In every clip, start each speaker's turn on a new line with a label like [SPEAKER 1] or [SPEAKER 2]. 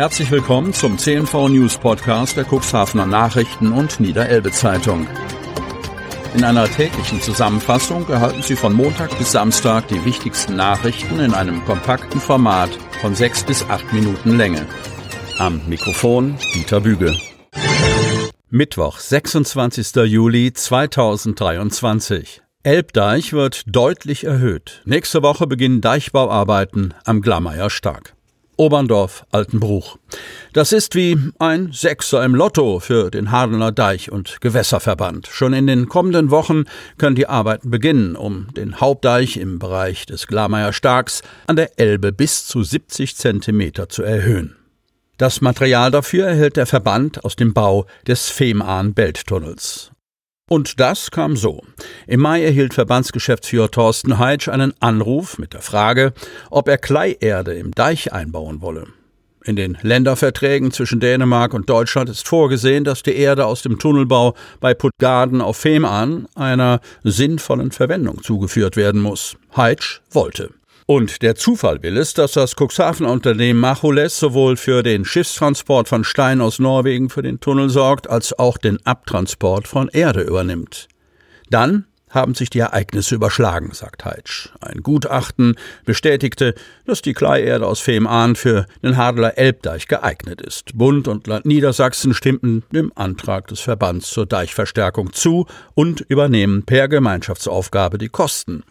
[SPEAKER 1] Herzlich willkommen zum CNV News Podcast der Cuxhavener Nachrichten und Niederelbe Zeitung. In einer täglichen Zusammenfassung erhalten Sie von Montag bis Samstag die wichtigsten Nachrichten in einem kompakten Format von sechs bis acht Minuten Länge. Am Mikrofon Dieter Büge. Mittwoch, 26. Juli 2023. Elbdeich wird deutlich erhöht. Nächste Woche beginnen Deichbauarbeiten am Glameyer Stark. Oberndorf Altenbruch. Das ist wie ein Sechser im Lotto für den Hadener Deich- und Gewässerverband. Schon in den kommenden Wochen können die Arbeiten beginnen, um den Hauptdeich im Bereich des Glameyer Starks an der Elbe bis zu 70 Zentimeter zu erhöhen. Das Material dafür erhält der Verband aus dem Bau des Femahn-Belttunnels. Und das kam so. Im Mai erhielt Verbandsgeschäftsführer Thorsten Heitsch einen Anruf mit der Frage, ob er Kleierde im Deich einbauen wolle. In den Länderverträgen zwischen Dänemark und Deutschland ist vorgesehen, dass die Erde aus dem Tunnelbau bei Puttgarden auf Fehmarn einer sinnvollen Verwendung zugeführt werden muss. Heitsch wollte. Und der Zufall will es, dass das Cuxhaven-Unternehmen Machules sowohl für den Schiffstransport von Stein aus Norwegen für den Tunnel sorgt, als auch den Abtransport von Erde übernimmt. Dann haben sich die Ereignisse überschlagen, sagt Heitsch. Ein Gutachten bestätigte, dass die Kleierde aus Fehmarn für den Hadler Elbdeich geeignet ist. Bund und Land Niedersachsen stimmten dem Antrag des Verbands zur Deichverstärkung zu und übernehmen per Gemeinschaftsaufgabe die Kosten.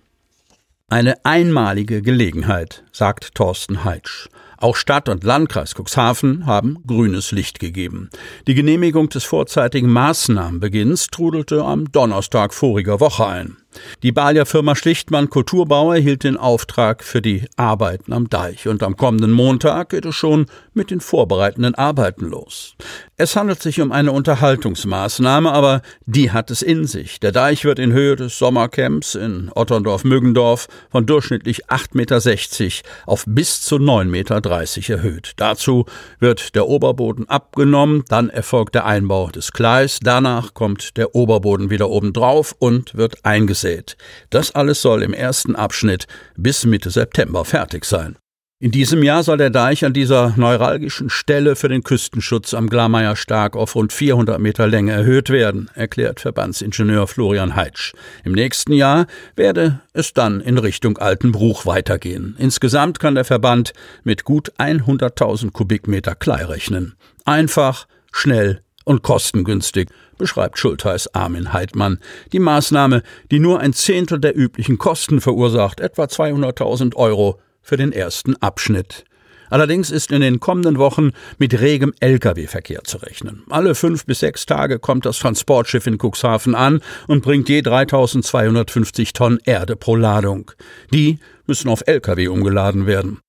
[SPEAKER 1] Eine einmalige Gelegenheit, sagt Thorsten Heitsch. Auch Stadt und Landkreis Cuxhaven haben grünes Licht gegeben. Die Genehmigung des vorzeitigen Maßnahmenbeginns trudelte am Donnerstag voriger Woche ein. Die Balia Firma Schlichtmann Kulturbau erhielt den Auftrag für die Arbeiten am Deich und am kommenden Montag geht es schon mit den vorbereitenden Arbeiten los. Es handelt sich um eine Unterhaltungsmaßnahme, aber die hat es in sich. Der Deich wird in Höhe des Sommercamps in Otterndorf-Müggendorf von durchschnittlich 8,60 Meter auf bis zu 9,30 Meter erhöht. Dazu wird der Oberboden abgenommen, dann erfolgt der Einbau des Kleis, danach kommt der Oberboden wieder oben drauf und wird eingesetzt gesät. Das alles soll im ersten Abschnitt bis Mitte September fertig sein. In diesem Jahr soll der Deich an dieser neuralgischen Stelle für den Küstenschutz am Glameyer Stark auf rund 400 Meter Länge erhöht werden, erklärt Verbandsingenieur Florian Heitsch. Im nächsten Jahr werde es dann in Richtung Altenbruch weitergehen. Insgesamt kann der Verband mit gut 100.000 Kubikmeter Klei rechnen. Einfach, schnell und kostengünstig, beschreibt Schultheiß Armin Heidmann. Die Maßnahme, die nur ein Zehntel der üblichen Kosten verursacht, etwa 200.000 Euro für den ersten Abschnitt. Allerdings ist in den kommenden Wochen mit regem Lkw-Verkehr zu rechnen. Alle fünf bis sechs Tage kommt das Transportschiff in Cuxhaven an und bringt je 3250 Tonnen Erde pro Ladung. Die müssen auf Lkw umgeladen werden.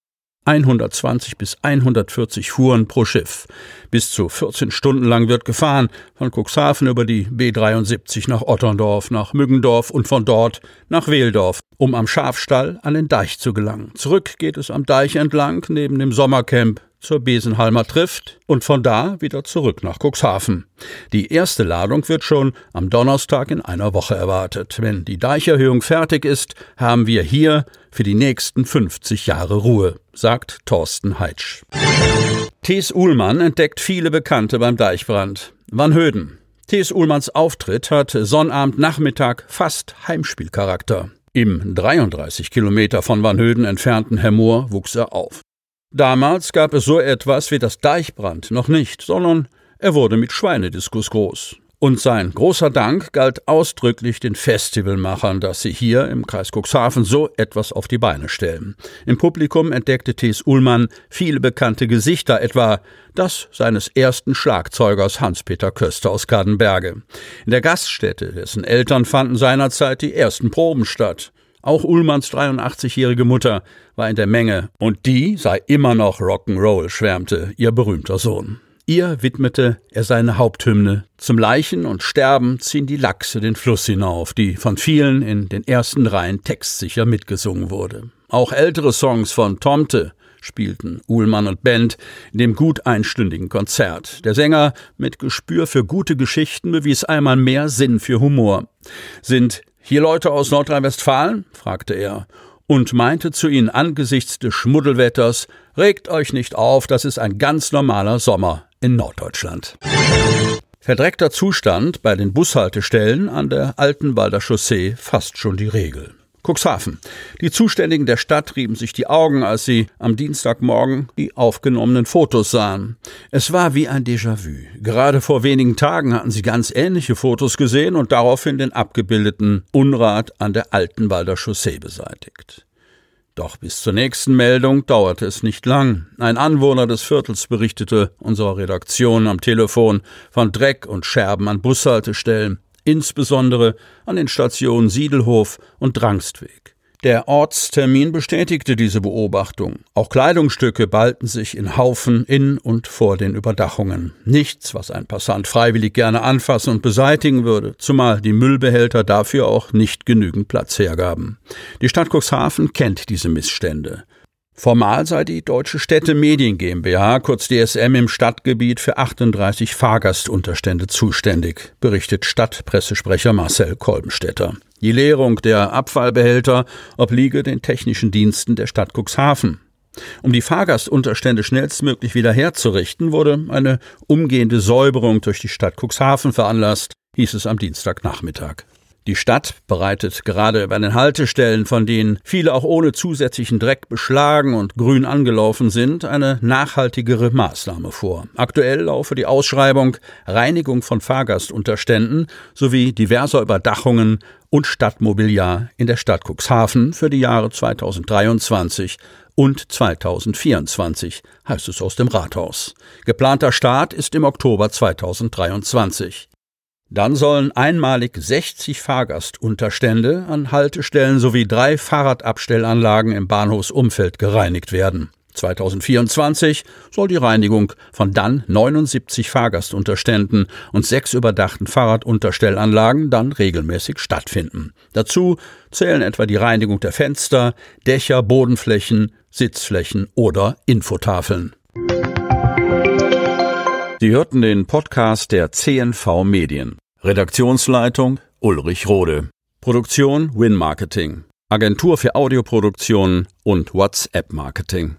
[SPEAKER 1] 120 bis 140 Fuhren pro Schiff. Bis zu 14 Stunden lang wird gefahren, von Cuxhaven über die B73 nach Otterndorf, nach Müggendorf und von dort nach Wehldorf, um am Schafstall an den Deich zu gelangen. Zurück geht es am Deich entlang, neben dem Sommercamp zur Besenhalmer trifft und von da wieder zurück nach Cuxhaven. Die erste Ladung wird schon am Donnerstag in einer Woche erwartet. Wenn die Deicherhöhung fertig ist, haben wir hier für die nächsten 50 Jahre Ruhe, sagt Thorsten Heitsch. Thies Uhlmann entdeckt viele Bekannte beim Deichbrand. Van Höden. Thies Uhlmanns Auftritt hat Sonnabend Nachmittag fast Heimspielcharakter. Im 33 Kilometer von Van Höden entfernten Hermoor wuchs er auf. Damals gab es so etwas wie das Deichbrand noch nicht, sondern er wurde mit Schweinediskus groß. Und sein großer Dank galt ausdrücklich den Festivalmachern, dass sie hier im Kreis Cuxhaven so etwas auf die Beine stellen. Im Publikum entdeckte Thies Ullmann viele bekannte Gesichter, etwa das seines ersten Schlagzeugers Hans-Peter Köster aus Kadenberge. In der Gaststätte, dessen Eltern fanden seinerzeit die ersten Proben statt. Auch Ullmanns 83-jährige Mutter war in der Menge und die sei immer noch Rock'n'Roll, schwärmte ihr berühmter Sohn. Ihr widmete er seine Haupthymne. Zum Leichen und Sterben ziehen die Lachse den Fluss hinauf, die von vielen in den ersten Reihen textsicher mitgesungen wurde. Auch ältere Songs von Tomte spielten Uhlmann und Band in dem gut einstündigen Konzert. Der Sänger mit Gespür für gute Geschichten bewies einmal mehr Sinn für Humor. Sind hier Leute aus Nordrhein-Westfalen? fragte er. und meinte zu ihnen angesichts des Schmuddelwetters, regt euch nicht auf, das ist ein ganz normaler Sommer in Norddeutschland. Verdreckter Zustand bei den Bushaltestellen an der Altenwalder Chaussee fast schon die Regel. Cuxhaven. Die Zuständigen der Stadt rieben sich die Augen, als sie am Dienstagmorgen die aufgenommenen Fotos sahen. Es war wie ein Déjà-vu. Gerade vor wenigen Tagen hatten sie ganz ähnliche Fotos gesehen und daraufhin den abgebildeten Unrat an der Altenwalder Chaussee beseitigt. Doch bis zur nächsten Meldung dauerte es nicht lang. Ein Anwohner des Viertels berichtete unserer Redaktion am Telefon von Dreck und Scherben an Bushaltestellen insbesondere an den Stationen Siedelhof und Drangstweg. Der Ortstermin bestätigte diese Beobachtung. Auch Kleidungsstücke ballten sich in Haufen in und vor den Überdachungen. Nichts, was ein Passant freiwillig gerne anfassen und beseitigen würde, zumal die Müllbehälter dafür auch nicht genügend Platz hergaben. Die Stadt Cuxhaven kennt diese Missstände. Formal sei die Deutsche Städte Medien GmbH, kurz DSM, im Stadtgebiet für 38 Fahrgastunterstände zuständig, berichtet Stadtpressesprecher Marcel Kolbenstädter. Die Leerung der Abfallbehälter obliege den technischen Diensten der Stadt Cuxhaven. Um die Fahrgastunterstände schnellstmöglich wieder herzurichten, wurde eine umgehende Säuberung durch die Stadt Cuxhaven veranlasst, hieß es am Dienstagnachmittag. Die Stadt bereitet gerade bei den Haltestellen, von denen viele auch ohne zusätzlichen Dreck beschlagen und grün angelaufen sind, eine nachhaltigere Maßnahme vor. Aktuell laufe die Ausschreibung Reinigung von Fahrgastunterständen sowie diverser Überdachungen und Stadtmobiliar in der Stadt Cuxhaven für die Jahre 2023 und 2024, heißt es aus dem Rathaus. Geplanter Start ist im Oktober 2023. Dann sollen einmalig 60 Fahrgastunterstände an Haltestellen sowie drei Fahrradabstellanlagen im Bahnhofsumfeld gereinigt werden. 2024 soll die Reinigung von dann 79 Fahrgastunterständen und sechs überdachten Fahrradunterstellanlagen dann regelmäßig stattfinden. Dazu zählen etwa die Reinigung der Fenster, Dächer, Bodenflächen, Sitzflächen oder Infotafeln. Sie hörten den Podcast der CNV Medien. Redaktionsleitung Ulrich Rode. Produktion Win Marketing. Agentur für Audioproduktion und WhatsApp Marketing.